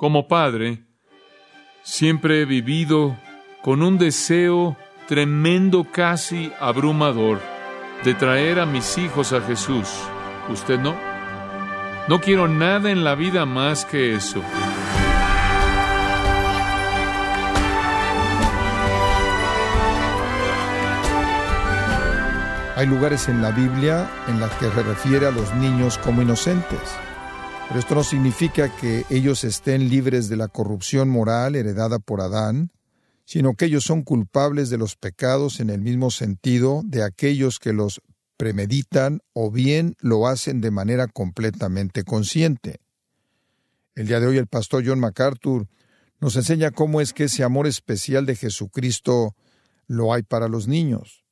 Como padre, siempre he vivido con un deseo tremendo, casi abrumador, de traer a mis hijos a Jesús. ¿Usted no? No quiero nada en la vida más que eso. Hay lugares en la Biblia en las que se refiere a los niños como inocentes. Pero esto no significa que ellos estén libres de la corrupción moral heredada por Adán, sino que ellos son culpables de los pecados en el mismo sentido de aquellos que los premeditan o bien lo hacen de manera completamente consciente. El día de hoy el pastor John MacArthur nos enseña cómo es que ese amor especial de Jesucristo lo hay para los niños.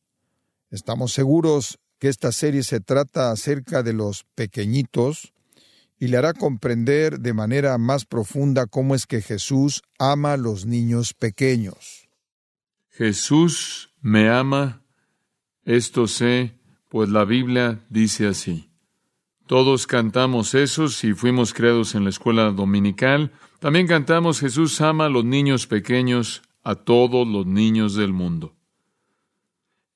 Estamos seguros que esta serie se trata acerca de los pequeñitos y le hará comprender de manera más profunda cómo es que Jesús ama a los niños pequeños. Jesús me ama, esto sé, pues la Biblia dice así. Todos cantamos eso si fuimos creados en la escuela dominical. También cantamos Jesús ama a los niños pequeños, a todos los niños del mundo.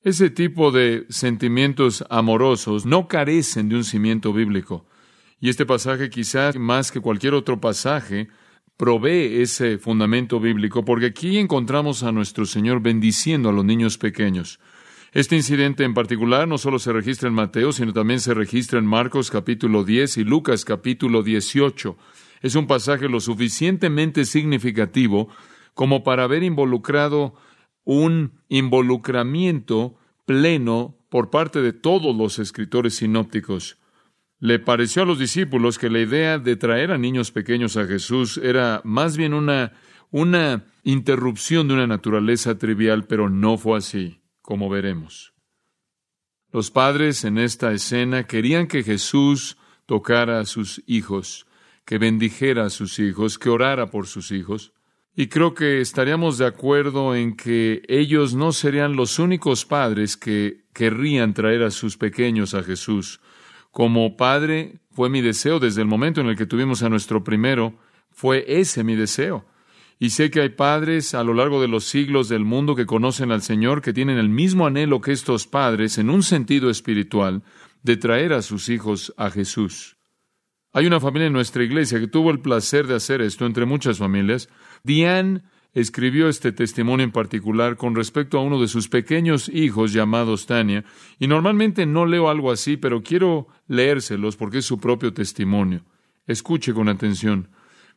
Ese tipo de sentimientos amorosos no carecen de un cimiento bíblico. Y este pasaje quizás más que cualquier otro pasaje provee ese fundamento bíblico porque aquí encontramos a nuestro Señor bendiciendo a los niños pequeños. Este incidente en particular no solo se registra en Mateo, sino también se registra en Marcos capítulo 10 y Lucas capítulo 18. Es un pasaje lo suficientemente significativo como para haber involucrado un involucramiento pleno por parte de todos los escritores sinópticos. Le pareció a los discípulos que la idea de traer a niños pequeños a Jesús era más bien una, una interrupción de una naturaleza trivial, pero no fue así, como veremos. Los padres en esta escena querían que Jesús tocara a sus hijos, que bendijera a sus hijos, que orara por sus hijos. Y creo que estaríamos de acuerdo en que ellos no serían los únicos padres que querrían traer a sus pequeños a Jesús. Como padre fue mi deseo desde el momento en el que tuvimos a nuestro primero, fue ese mi deseo. Y sé que hay padres a lo largo de los siglos del mundo que conocen al Señor, que tienen el mismo anhelo que estos padres, en un sentido espiritual, de traer a sus hijos a Jesús. Hay una familia en nuestra iglesia que tuvo el placer de hacer esto entre muchas familias. Diane escribió este testimonio en particular con respecto a uno de sus pequeños hijos llamados Tania, y normalmente no leo algo así, pero quiero leérselos porque es su propio testimonio. Escuche con atención.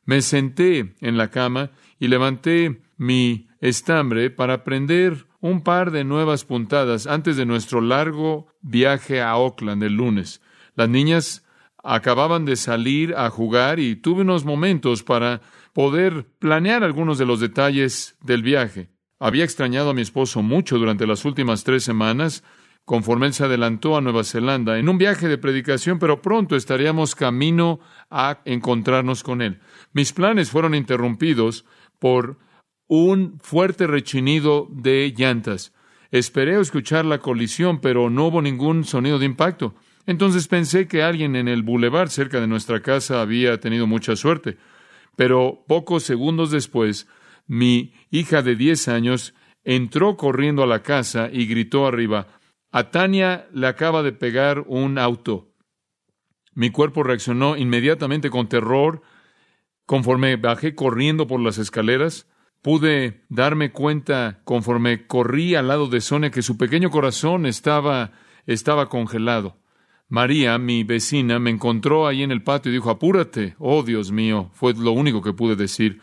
Me senté en la cama y levanté mi estambre para prender un par de nuevas puntadas antes de nuestro largo viaje a Oakland el lunes. Las niñas acababan de salir a jugar y tuve unos momentos para poder planear algunos de los detalles del viaje. Había extrañado a mi esposo mucho durante las últimas tres semanas, conforme él se adelantó a Nueva Zelanda en un viaje de predicación, pero pronto estaríamos camino a encontrarnos con él. Mis planes fueron interrumpidos por un fuerte rechinido de llantas. Esperé escuchar la colisión, pero no hubo ningún sonido de impacto. Entonces pensé que alguien en el bulevar cerca de nuestra casa había tenido mucha suerte. Pero pocos segundos después, mi hija de diez años entró corriendo a la casa y gritó arriba A Tania le acaba de pegar un auto. Mi cuerpo reaccionó inmediatamente con terror. Conforme bajé corriendo por las escaleras, pude darme cuenta, conforme corrí al lado de Sonia, que su pequeño corazón estaba, estaba congelado. María, mi vecina, me encontró ahí en el patio y dijo, apúrate. Oh, Dios mío, fue lo único que pude decir.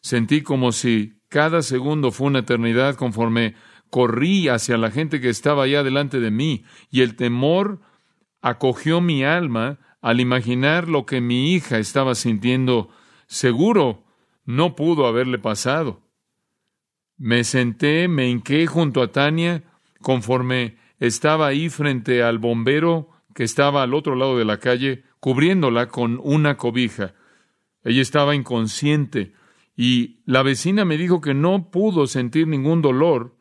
Sentí como si cada segundo fue una eternidad conforme corrí hacia la gente que estaba allá delante de mí, y el temor acogió mi alma al imaginar lo que mi hija estaba sintiendo. Seguro no pudo haberle pasado. Me senté, me hinqué junto a Tania, conforme estaba ahí frente al bombero que estaba al otro lado de la calle, cubriéndola con una cobija. Ella estaba inconsciente y la vecina me dijo que no pudo sentir ningún dolor.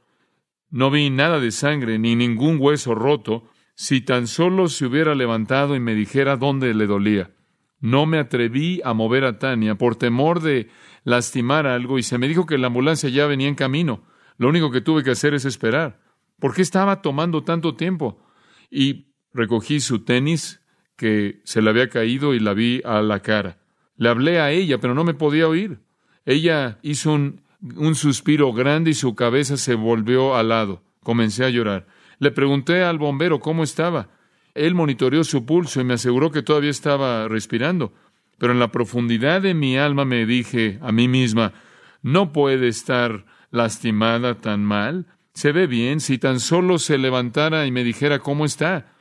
No vi nada de sangre ni ningún hueso roto si tan solo se hubiera levantado y me dijera dónde le dolía. No me atreví a mover a Tania por temor de lastimar algo y se me dijo que la ambulancia ya venía en camino. Lo único que tuve que hacer es esperar. ¿Por qué estaba tomando tanto tiempo? Y recogí su tenis que se le había caído y la vi a la cara. Le hablé a ella, pero no me podía oír. Ella hizo un, un suspiro grande y su cabeza se volvió al lado. Comencé a llorar. Le pregunté al bombero cómo estaba. Él monitoreó su pulso y me aseguró que todavía estaba respirando. Pero en la profundidad de mi alma me dije a mí misma, no puede estar lastimada tan mal. Se ve bien si tan solo se levantara y me dijera cómo está.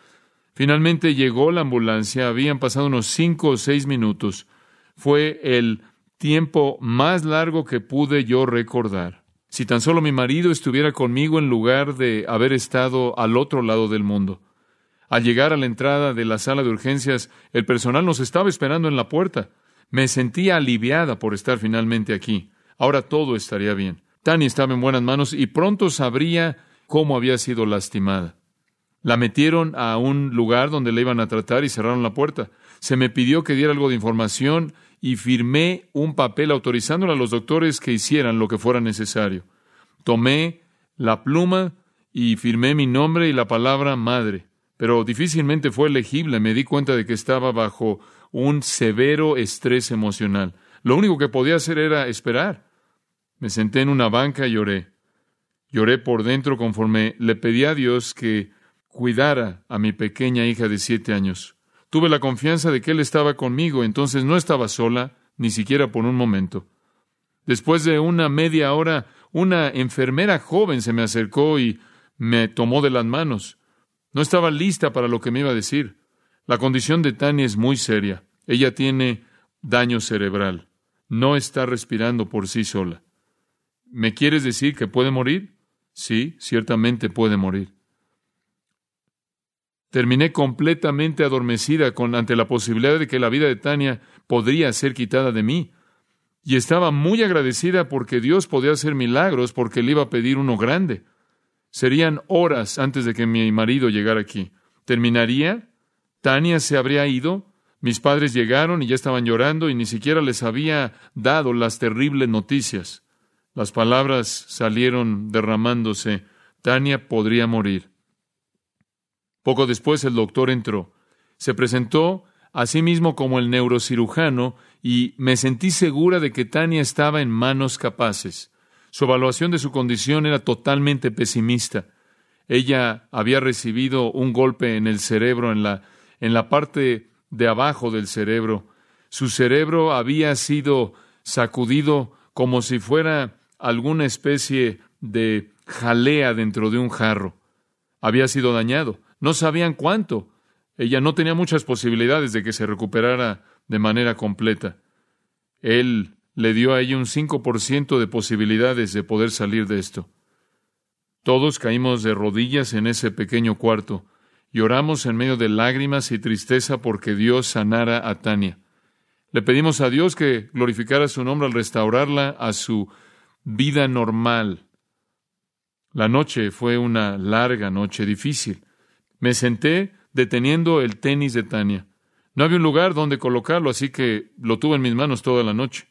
Finalmente llegó la ambulancia, habían pasado unos cinco o seis minutos. Fue el tiempo más largo que pude yo recordar. Si tan solo mi marido estuviera conmigo en lugar de haber estado al otro lado del mundo. Al llegar a la entrada de la sala de urgencias, el personal nos estaba esperando en la puerta. Me sentía aliviada por estar finalmente aquí. Ahora todo estaría bien. Tani estaba en buenas manos y pronto sabría cómo había sido lastimada. La metieron a un lugar donde la iban a tratar y cerraron la puerta. Se me pidió que diera algo de información y firmé un papel autorizándole a los doctores que hicieran lo que fuera necesario. Tomé la pluma y firmé mi nombre y la palabra madre pero difícilmente fue legible. Me di cuenta de que estaba bajo un severo estrés emocional. Lo único que podía hacer era esperar. Me senté en una banca y lloré. Lloré por dentro conforme le pedí a Dios que cuidara a mi pequeña hija de siete años. Tuve la confianza de que Él estaba conmigo, entonces no estaba sola, ni siquiera por un momento. Después de una media hora, una enfermera joven se me acercó y me tomó de las manos. No estaba lista para lo que me iba a decir. La condición de Tania es muy seria. Ella tiene daño cerebral. No está respirando por sí sola. ¿Me quieres decir que puede morir? Sí, ciertamente puede morir. Terminé completamente adormecida con, ante la posibilidad de que la vida de Tania podría ser quitada de mí. Y estaba muy agradecida porque Dios podía hacer milagros porque le iba a pedir uno grande. Serían horas antes de que mi marido llegara aquí. Terminaría, Tania se habría ido, mis padres llegaron y ya estaban llorando y ni siquiera les había dado las terribles noticias. Las palabras salieron derramándose. Tania podría morir. Poco después el doctor entró. Se presentó a sí mismo como el neurocirujano y me sentí segura de que Tania estaba en manos capaces. Su evaluación de su condición era totalmente pesimista. Ella había recibido un golpe en el cerebro, en la, en la parte de abajo del cerebro. Su cerebro había sido sacudido como si fuera alguna especie de jalea dentro de un jarro. Había sido dañado. No sabían cuánto. Ella no tenía muchas posibilidades de que se recuperara de manera completa. Él le dio a ella un 5% de posibilidades de poder salir de esto. Todos caímos de rodillas en ese pequeño cuarto y oramos en medio de lágrimas y tristeza porque Dios sanara a Tania. Le pedimos a Dios que glorificara su nombre al restaurarla a su vida normal. La noche fue una larga noche difícil. Me senté deteniendo el tenis de Tania. No había un lugar donde colocarlo, así que lo tuve en mis manos toda la noche.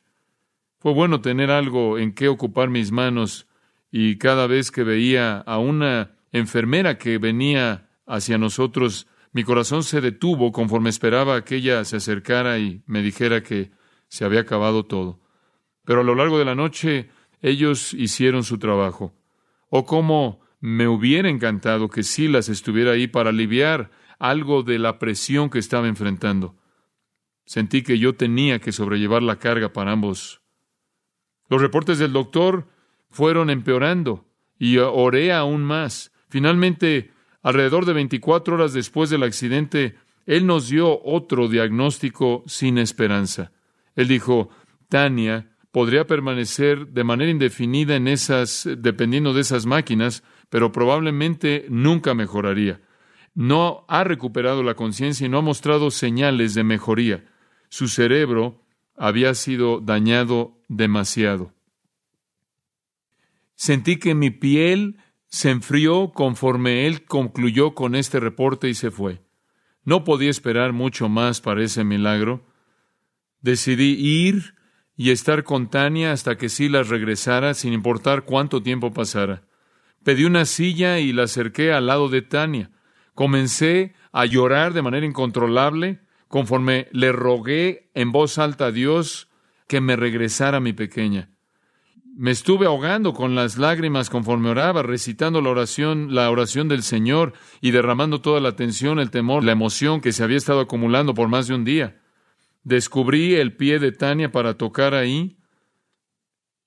Fue bueno tener algo en qué ocupar mis manos y cada vez que veía a una enfermera que venía hacia nosotros, mi corazón se detuvo conforme esperaba que ella se acercara y me dijera que se había acabado todo. Pero a lo largo de la noche ellos hicieron su trabajo. O cómo me hubiera encantado que Silas estuviera ahí para aliviar algo de la presión que estaba enfrentando. Sentí que yo tenía que sobrellevar la carga para ambos los reportes del doctor fueron empeorando y oré aún más. Finalmente, alrededor de 24 horas después del accidente, él nos dio otro diagnóstico sin esperanza. Él dijo, Tania podría permanecer de manera indefinida en esas, dependiendo de esas máquinas, pero probablemente nunca mejoraría. No ha recuperado la conciencia y no ha mostrado señales de mejoría. Su cerebro había sido dañado demasiado. Sentí que mi piel se enfrió conforme él concluyó con este reporte y se fue. No podía esperar mucho más para ese milagro. Decidí ir y estar con Tania hasta que Silas regresara, sin importar cuánto tiempo pasara. Pedí una silla y la acerqué al lado de Tania. Comencé a llorar de manera incontrolable conforme le rogué en voz alta a Dios que me regresara mi pequeña. Me estuve ahogando con las lágrimas conforme oraba, recitando la oración, la oración del Señor y derramando toda la tensión, el temor, la emoción que se había estado acumulando por más de un día. Descubrí el pie de Tania para tocar ahí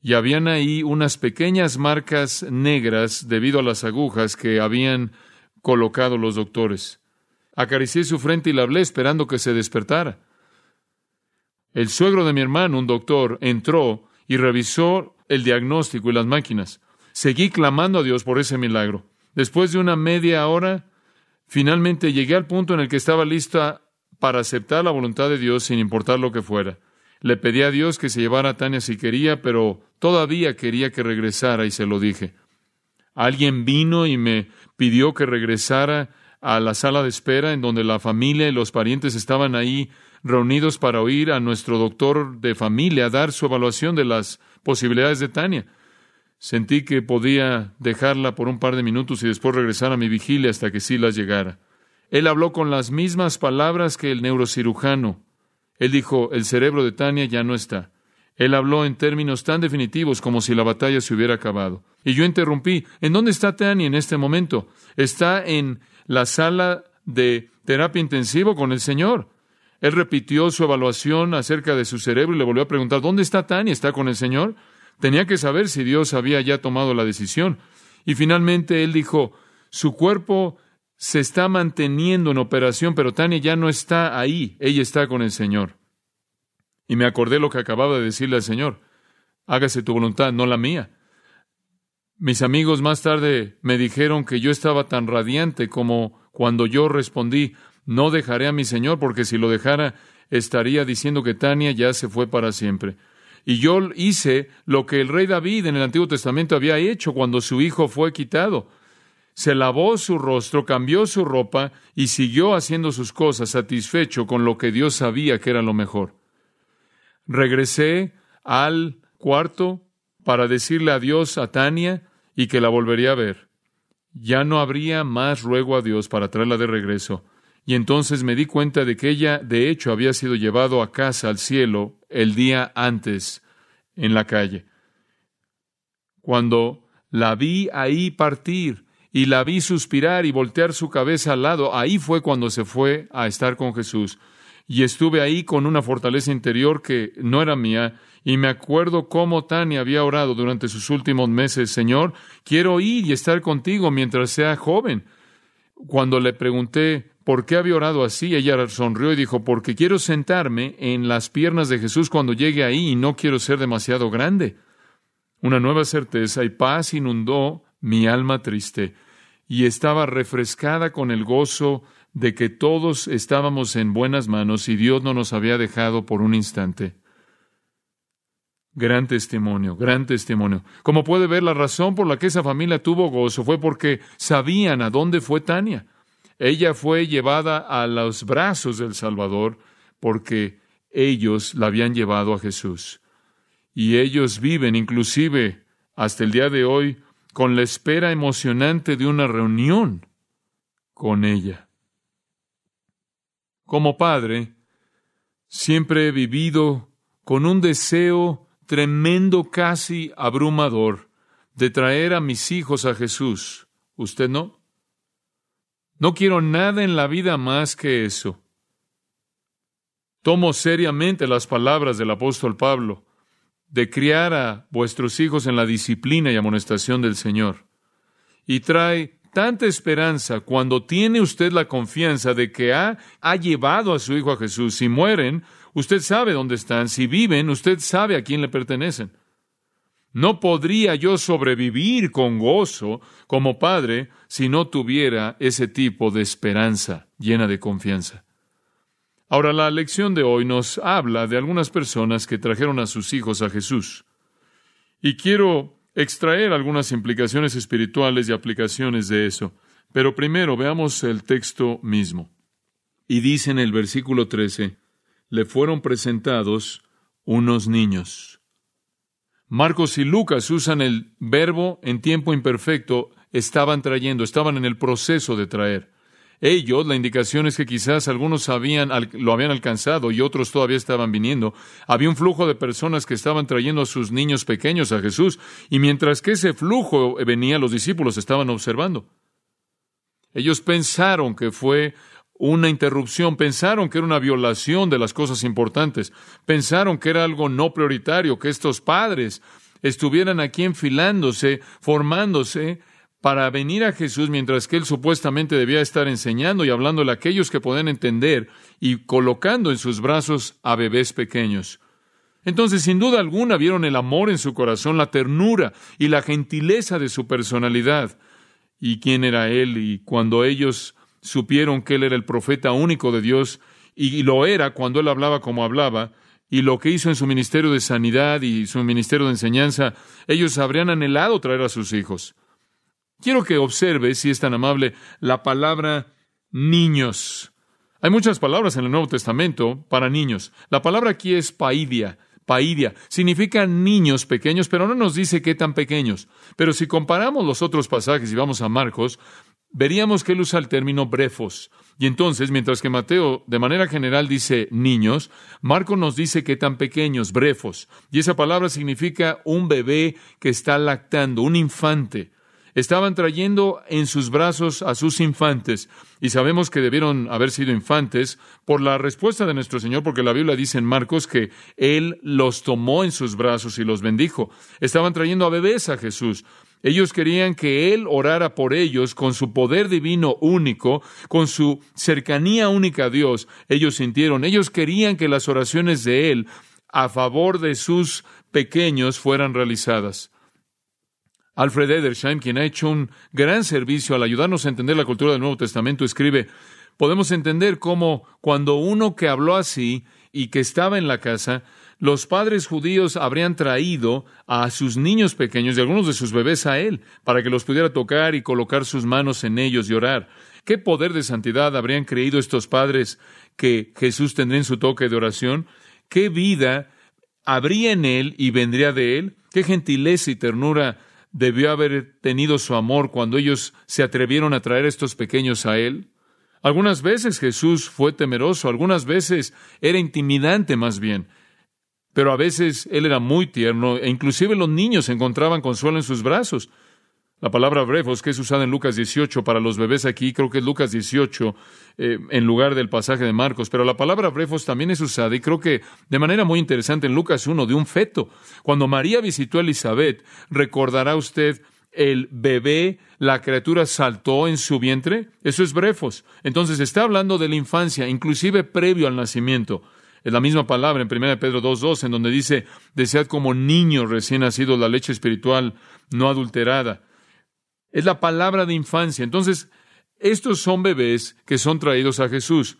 y habían ahí unas pequeñas marcas negras debido a las agujas que habían colocado los doctores. Acaricié su frente y la hablé esperando que se despertara. El suegro de mi hermano, un doctor, entró y revisó el diagnóstico y las máquinas. Seguí clamando a Dios por ese milagro. Después de una media hora, finalmente llegué al punto en el que estaba lista para aceptar la voluntad de Dios sin importar lo que fuera. Le pedí a Dios que se llevara a Tania si quería, pero todavía quería que regresara y se lo dije. Alguien vino y me pidió que regresara a la sala de espera en donde la familia y los parientes estaban ahí reunidos para oír a nuestro doctor de familia dar su evaluación de las posibilidades de Tania. Sentí que podía dejarla por un par de minutos y después regresar a mi vigilia hasta que Silas llegara. Él habló con las mismas palabras que el neurocirujano. Él dijo, el cerebro de Tania ya no está. Él habló en términos tan definitivos como si la batalla se hubiera acabado. Y yo interrumpí, ¿en dónde está Tania en este momento? Está en la sala de terapia intensivo con el Señor. Él repitió su evaluación acerca de su cerebro y le volvió a preguntar, ¿dónde está Tania? ¿Está con el Señor? Tenía que saber si Dios había ya tomado la decisión. Y finalmente él dijo, su cuerpo se está manteniendo en operación, pero Tania ya no está ahí, ella está con el Señor. Y me acordé lo que acababa de decirle al Señor, hágase tu voluntad, no la mía. Mis amigos más tarde me dijeron que yo estaba tan radiante como cuando yo respondí, no dejaré a mi Señor, porque si lo dejara, estaría diciendo que Tania ya se fue para siempre. Y yo hice lo que el rey David en el Antiguo Testamento había hecho cuando su hijo fue quitado. Se lavó su rostro, cambió su ropa y siguió haciendo sus cosas satisfecho con lo que Dios sabía que era lo mejor. Regresé al cuarto para decirle adiós a Tania y que la volvería a ver. Ya no habría más ruego a Dios para traerla de regreso. Y entonces me di cuenta de que ella, de hecho, había sido llevado a casa al cielo el día antes en la calle. Cuando la vi ahí partir y la vi suspirar y voltear su cabeza al lado, ahí fue cuando se fue a estar con Jesús. Y estuve ahí con una fortaleza interior que no era mía y me acuerdo cómo Tania había orado durante sus últimos meses, Señor, quiero ir y estar contigo mientras sea joven. Cuando le pregunté por qué había orado así, ella sonrió y dijo, porque quiero sentarme en las piernas de Jesús cuando llegue ahí y no quiero ser demasiado grande. Una nueva certeza y paz inundó mi alma triste y estaba refrescada con el gozo de que todos estábamos en buenas manos y Dios no nos había dejado por un instante. Gran testimonio, gran testimonio. Como puede ver, la razón por la que esa familia tuvo gozo fue porque sabían a dónde fue Tania. Ella fue llevada a los brazos del Salvador porque ellos la habían llevado a Jesús. Y ellos viven, inclusive hasta el día de hoy, con la espera emocionante de una reunión con ella. Como padre, siempre he vivido con un deseo tremendo, casi abrumador, de traer a mis hijos a Jesús. ¿Usted no? No quiero nada en la vida más que eso. Tomo seriamente las palabras del apóstol Pablo de criar a vuestros hijos en la disciplina y amonestación del Señor. Y trae tanta esperanza cuando tiene usted la confianza de que ha, llevado a su hijo a Jesús. Si mueren, Usted sabe dónde están. Si viven, usted sabe a quién le pertenecen. No podría yo sobrevivir con gozo como padre si no tuviera ese tipo de esperanza llena de confianza. Ahora, la lección de hoy nos habla de algunas personas que trajeron a sus hijos a Jesús. Y quiero extraer algunas implicaciones espirituales y aplicaciones de eso. Pero primero veamos el texto mismo. Y dice en el versículo 13, le fueron presentados unos niños. Marcos y Lucas usan el verbo en tiempo imperfecto, estaban trayendo, estaban en el proceso de traer. Ellos, la indicación es que quizás algunos habían, lo habían alcanzado y otros todavía estaban viniendo. Había un flujo de personas que estaban trayendo a sus niños pequeños a Jesús, y mientras que ese flujo venía, los discípulos estaban observando. Ellos pensaron que fue una interrupción, pensaron que era una violación de las cosas importantes, pensaron que era algo no prioritario, que estos padres estuvieran aquí enfilándose, formándose, para venir a Jesús mientras que él supuestamente debía estar enseñando y hablándole a aquellos que pueden entender y colocando en sus brazos a bebés pequeños. Entonces, sin duda alguna, vieron el amor en su corazón, la ternura y la gentileza de su personalidad. ¿Y quién era él? Y cuando ellos supieron que él era el profeta único de Dios, y lo era cuando él hablaba como hablaba, y lo que hizo en su ministerio de sanidad y su ministerio de enseñanza, ellos habrían anhelado traer a sus hijos. Quiero que observe, si es tan amable, la palabra niños. Hay muchas palabras en el Nuevo Testamento para niños. La palabra aquí es paidia. Paidia significa niños pequeños, pero no nos dice qué tan pequeños. Pero si comparamos los otros pasajes y vamos a Marcos, veríamos que él usa el término brefos. Y entonces, mientras que Mateo de manera general dice niños, Marcos nos dice que tan pequeños, brefos. Y esa palabra significa un bebé que está lactando, un infante. Estaban trayendo en sus brazos a sus infantes, y sabemos que debieron haber sido infantes por la respuesta de nuestro Señor, porque la Biblia dice en Marcos que Él los tomó en sus brazos y los bendijo. Estaban trayendo a bebés a Jesús. Ellos querían que Él orara por ellos con su poder divino único, con su cercanía única a Dios. Ellos sintieron, ellos querían que las oraciones de Él a favor de sus pequeños fueran realizadas. Alfred Edersheim, quien ha hecho un gran servicio al ayudarnos a entender la cultura del Nuevo Testamento, escribe, podemos entender cómo cuando uno que habló así y que estaba en la casa, los padres judíos habrían traído a sus niños pequeños y algunos de sus bebés a él, para que los pudiera tocar y colocar sus manos en ellos y orar. ¿Qué poder de santidad habrían creído estos padres que Jesús tendría en su toque de oración? ¿Qué vida habría en él y vendría de él? ¿Qué gentileza y ternura debió haber tenido su amor cuando ellos se atrevieron a traer estos pequeños a Él? Algunas veces Jesús fue temeroso, algunas veces era intimidante más bien, pero a veces Él era muy tierno e inclusive los niños encontraban consuelo en sus brazos. La palabra brefos, que es usada en Lucas 18 para los bebés aquí, creo que es Lucas 18 eh, en lugar del pasaje de Marcos, pero la palabra brefos también es usada y creo que de manera muy interesante en Lucas 1 de un feto. Cuando María visitó a Elizabeth, recordará usted el bebé, la criatura saltó en su vientre. Eso es brefos. Entonces está hablando de la infancia, inclusive previo al nacimiento. Es la misma palabra en 1 Pedro 2.2, en donde dice, desead como niño recién nacido la leche espiritual no adulterada es la palabra de infancia. Entonces, estos son bebés que son traídos a Jesús.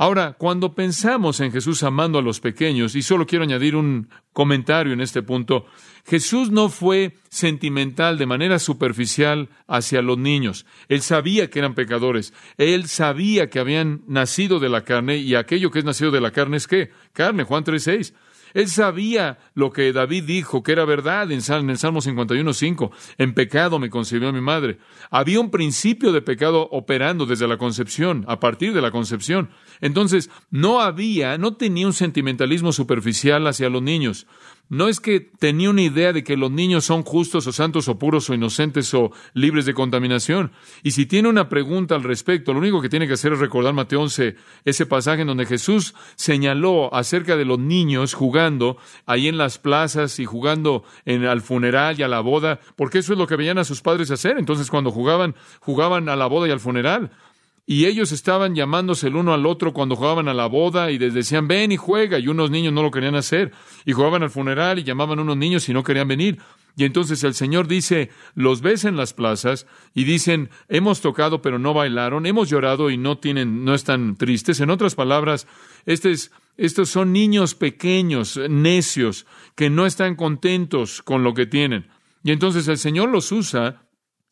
Ahora, cuando pensamos en Jesús amando a los pequeños, y solo quiero añadir un comentario en este punto, Jesús no fue sentimental de manera superficial hacia los niños. Él sabía que eran pecadores. Él sabía que habían nacido de la carne y aquello que es nacido de la carne es qué? Carne, Juan 3.6. Él sabía lo que David dijo, que era verdad en, el Salmo 51.5. En pecado me concibió mi madre. Había un principio de pecado operando desde la concepción, a partir de la concepción. Entonces, no había, no tenía un sentimentalismo superficial hacia los niños. No es que tenía una idea de que los niños son justos o santos o puros o inocentes o libres de contaminación. Y si tiene una pregunta al respecto, lo único que tiene que hacer es recordar Mateo 11, ese pasaje en donde Jesús señaló acerca de los niños jugando ahí en las plazas y jugando en, al funeral y a la boda, porque eso es lo que veían a sus padres hacer. Entonces cuando jugaban, jugaban a la boda y al funeral. Y ellos estaban llamándose el uno al otro cuando jugaban a la boda y les decían, ven y juega, y unos niños no lo querían hacer. Y jugaban al funeral y llamaban a unos niños y no querían venir. Y entonces el Señor dice, los ves en las plazas y dicen, hemos tocado pero no bailaron, hemos llorado y no tienen, no están tristes. En otras palabras, estos son niños pequeños, necios, que no están contentos con lo que tienen. Y entonces el Señor los usa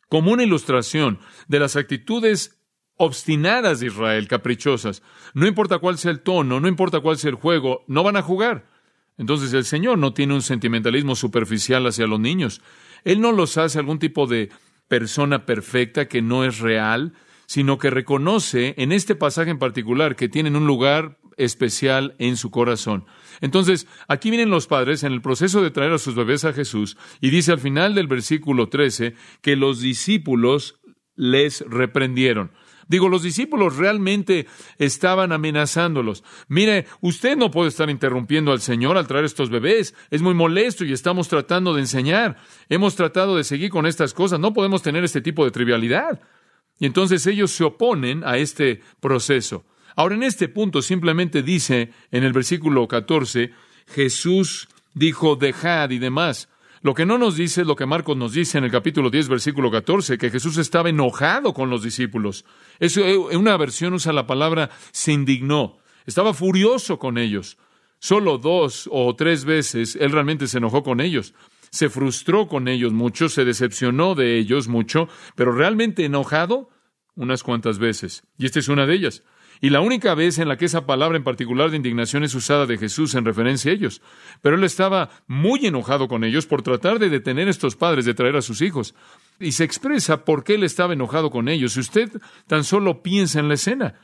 como una ilustración de las actitudes obstinadas de Israel, caprichosas. No importa cuál sea el tono, no importa cuál sea el juego, no van a jugar. Entonces el Señor no tiene un sentimentalismo superficial hacia los niños. Él no los hace algún tipo de persona perfecta que no es real, sino que reconoce en este pasaje en particular que tienen un lugar especial en su corazón. Entonces, aquí vienen los padres en el proceso de traer a sus bebés a Jesús y dice al final del versículo 13 que los discípulos les reprendieron. Digo, los discípulos realmente estaban amenazándolos. Mire, usted no puede estar interrumpiendo al Señor al traer estos bebés. Es muy molesto y estamos tratando de enseñar. Hemos tratado de seguir con estas cosas. No podemos tener este tipo de trivialidad. Y entonces ellos se oponen a este proceso. Ahora, en este punto simplemente dice en el versículo 14, Jesús dijo, dejad y demás. Lo que no nos dice es lo que Marcos nos dice en el capítulo 10, versículo 14, que Jesús estaba enojado con los discípulos. Eso, en eh, una versión usa la palabra se indignó. Estaba furioso con ellos. Solo dos o tres veces él realmente se enojó con ellos. Se frustró con ellos mucho, se decepcionó de ellos mucho, pero realmente enojado unas cuantas veces. Y esta es una de ellas. Y la única vez en la que esa palabra en particular de indignación es usada de Jesús en referencia a ellos. Pero él estaba muy enojado con ellos por tratar de detener a estos padres de traer a sus hijos. Y se expresa por qué él estaba enojado con ellos. Si usted tan solo piensa en la escena,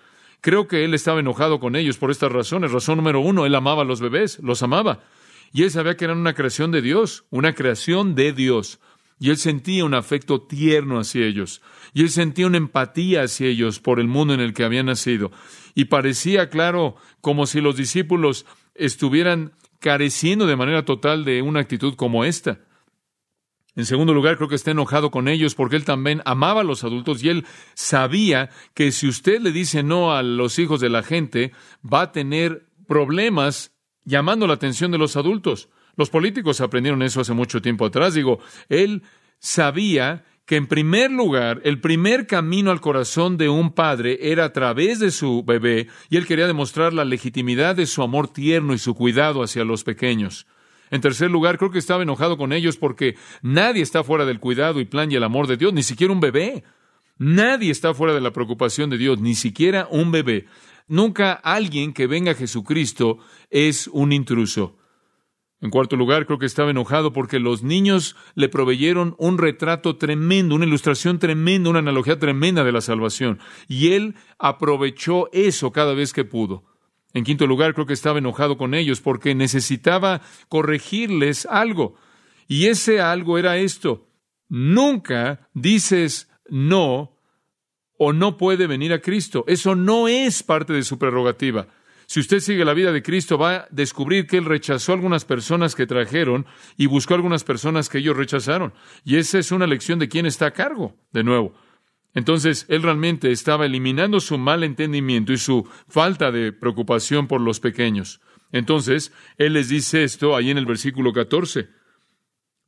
creo que él estaba enojado con ellos por estas razones. Razón número uno, él amaba a los bebés, los amaba. Y él sabía que eran una creación de Dios, una creación de Dios. Y él sentía un afecto tierno hacia ellos. Y él sentía una empatía hacia ellos por el mundo en el que habían nacido. Y parecía, claro, como si los discípulos estuvieran careciendo de manera total de una actitud como esta. En segundo lugar, creo que está enojado con ellos porque él también amaba a los adultos y él sabía que si usted le dice no a los hijos de la gente, va a tener problemas llamando la atención de los adultos. Los políticos aprendieron eso hace mucho tiempo atrás. Digo, él sabía que en primer lugar, el primer camino al corazón de un padre era a través de su bebé, y él quería demostrar la legitimidad de su amor tierno y su cuidado hacia los pequeños. En tercer lugar, creo que estaba enojado con ellos porque nadie está fuera del cuidado y plan y el amor de Dios, ni siquiera un bebé. Nadie está fuera de la preocupación de Dios, ni siquiera un bebé. Nunca alguien que venga a Jesucristo es un intruso. En cuarto lugar, creo que estaba enojado porque los niños le proveyeron un retrato tremendo, una ilustración tremenda, una analogía tremenda de la salvación. Y él aprovechó eso cada vez que pudo. En quinto lugar, creo que estaba enojado con ellos porque necesitaba corregirles algo. Y ese algo era esto. Nunca dices no o no puede venir a Cristo. Eso no es parte de su prerrogativa. Si usted sigue la vida de Cristo, va a descubrir que Él rechazó algunas personas que trajeron y buscó algunas personas que ellos rechazaron. Y esa es una lección de quién está a cargo, de nuevo. Entonces, Él realmente estaba eliminando su mal entendimiento y su falta de preocupación por los pequeños. Entonces, Él les dice esto ahí en el versículo 14.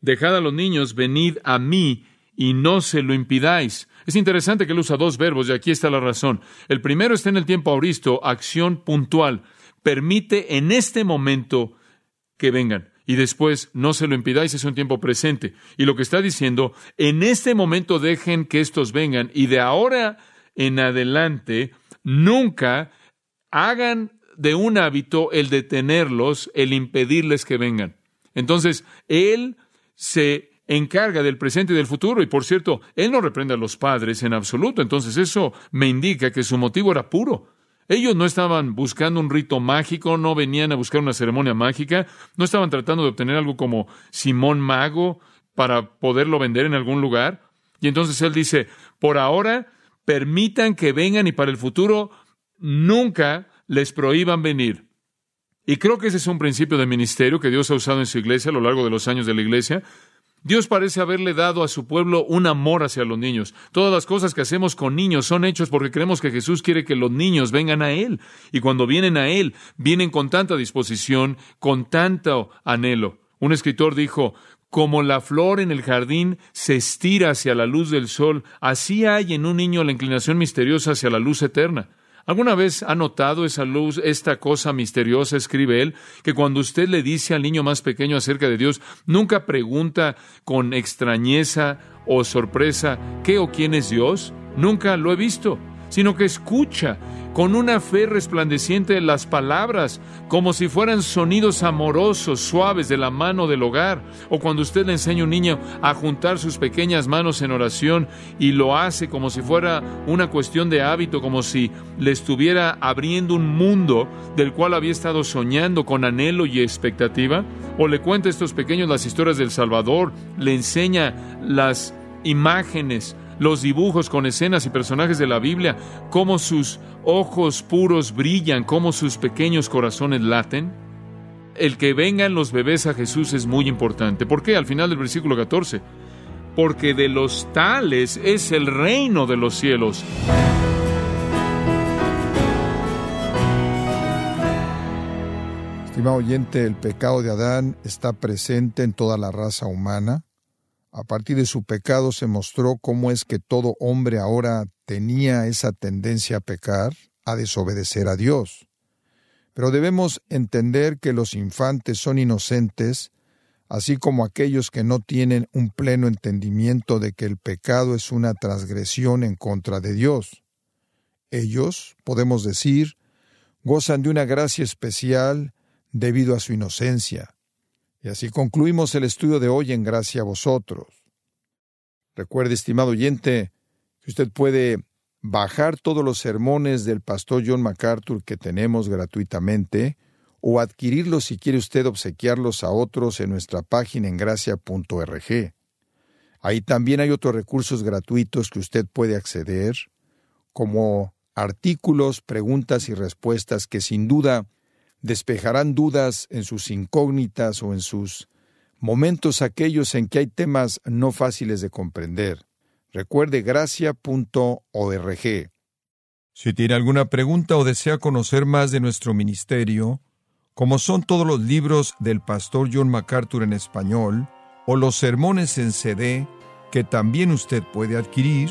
Dejad a los niños, venid a mí y no se lo impidáis es interesante que él usa dos verbos y aquí está la razón. El primero está en el tiempo auristo, acción puntual. Permite en este momento que vengan. Y después no se lo impidáis, es un tiempo presente. Y lo que está diciendo, en este momento dejen que estos vengan y de ahora en adelante nunca hagan de un hábito el detenerlos, el impedirles que vengan. Entonces, él se encarga del presente y del futuro. Y por cierto, él no reprende a los padres en absoluto. Entonces eso me indica que su motivo era puro. Ellos no estaban buscando un rito mágico, no venían a buscar una ceremonia mágica, no estaban tratando de obtener algo como Simón Mago para poderlo vender en algún lugar. Y entonces él dice, por ahora, permitan que vengan y para el futuro nunca les prohíban venir. Y creo que ese es un principio de ministerio que Dios ha usado en su iglesia a lo largo de los años de la iglesia. Dios parece haberle dado a su pueblo un amor hacia los niños. Todas las cosas que hacemos con niños son hechos porque creemos que Jesús quiere que los niños vengan a Él. Y cuando vienen a Él, vienen con tanta disposición, con tanto anhelo. Un escritor dijo, como la flor en el jardín se estira hacia la luz del sol, así hay en un niño la inclinación misteriosa hacia la luz eterna. ¿Alguna vez ha notado esa luz, esta cosa misteriosa, escribe él, que cuando usted le dice al niño más pequeño acerca de Dios, nunca pregunta con extrañeza o sorpresa qué o quién es Dios? Nunca lo he visto. sino que escucha con una fe resplandeciente las palabras, como si fueran sonidos amorosos, suaves de la mano del hogar, o cuando usted le enseña a un niño a juntar sus pequeñas manos en oración y lo hace como si fuera una cuestión de hábito, como si le estuviera abriendo un mundo del cual había estado soñando con anhelo y expectativa, o le cuenta a estos pequeños las historias del Salvador, le enseña las imágenes, los dibujos con escenas y personajes de la Biblia, cómo sus ojos puros brillan, cómo sus pequeños corazones laten. El que vengan los bebés a Jesús es muy importante. ¿Por qué? Al final del versículo 14. Porque de los tales es el reino de los cielos. Estimado oyente, el pecado de Adán está presente en toda la raza humana a partir de su pecado se mostró cómo es que todo hombre ahora tenía esa tendencia a pecar, a desobedecer a Dios. Pero debemos entender que los infantes son inocentes, así como aquellos que no tienen un pleno entendimiento de que el pecado es una transgresión en contra de Dios. Ellos, podemos decir, gozan de una gracia especial debido a su inocencia. Y así concluimos el estudio de hoy en gracia a vosotros. Recuerde, estimado oyente, que usted puede bajar todos los sermones del pastor John MacArthur que tenemos gratuitamente o adquirirlos si quiere usted obsequiarlos a otros en nuestra página en gracia.org. Ahí también hay otros recursos gratuitos que usted puede acceder, como artículos, preguntas y respuestas que sin duda despejarán dudas en sus incógnitas o en sus momentos aquellos en que hay temas no fáciles de comprender. Recuerde gracia.org. Si tiene alguna pregunta o desea conocer más de nuestro ministerio, como son todos los libros del pastor John MacArthur en español, o los sermones en CD, que también usted puede adquirir,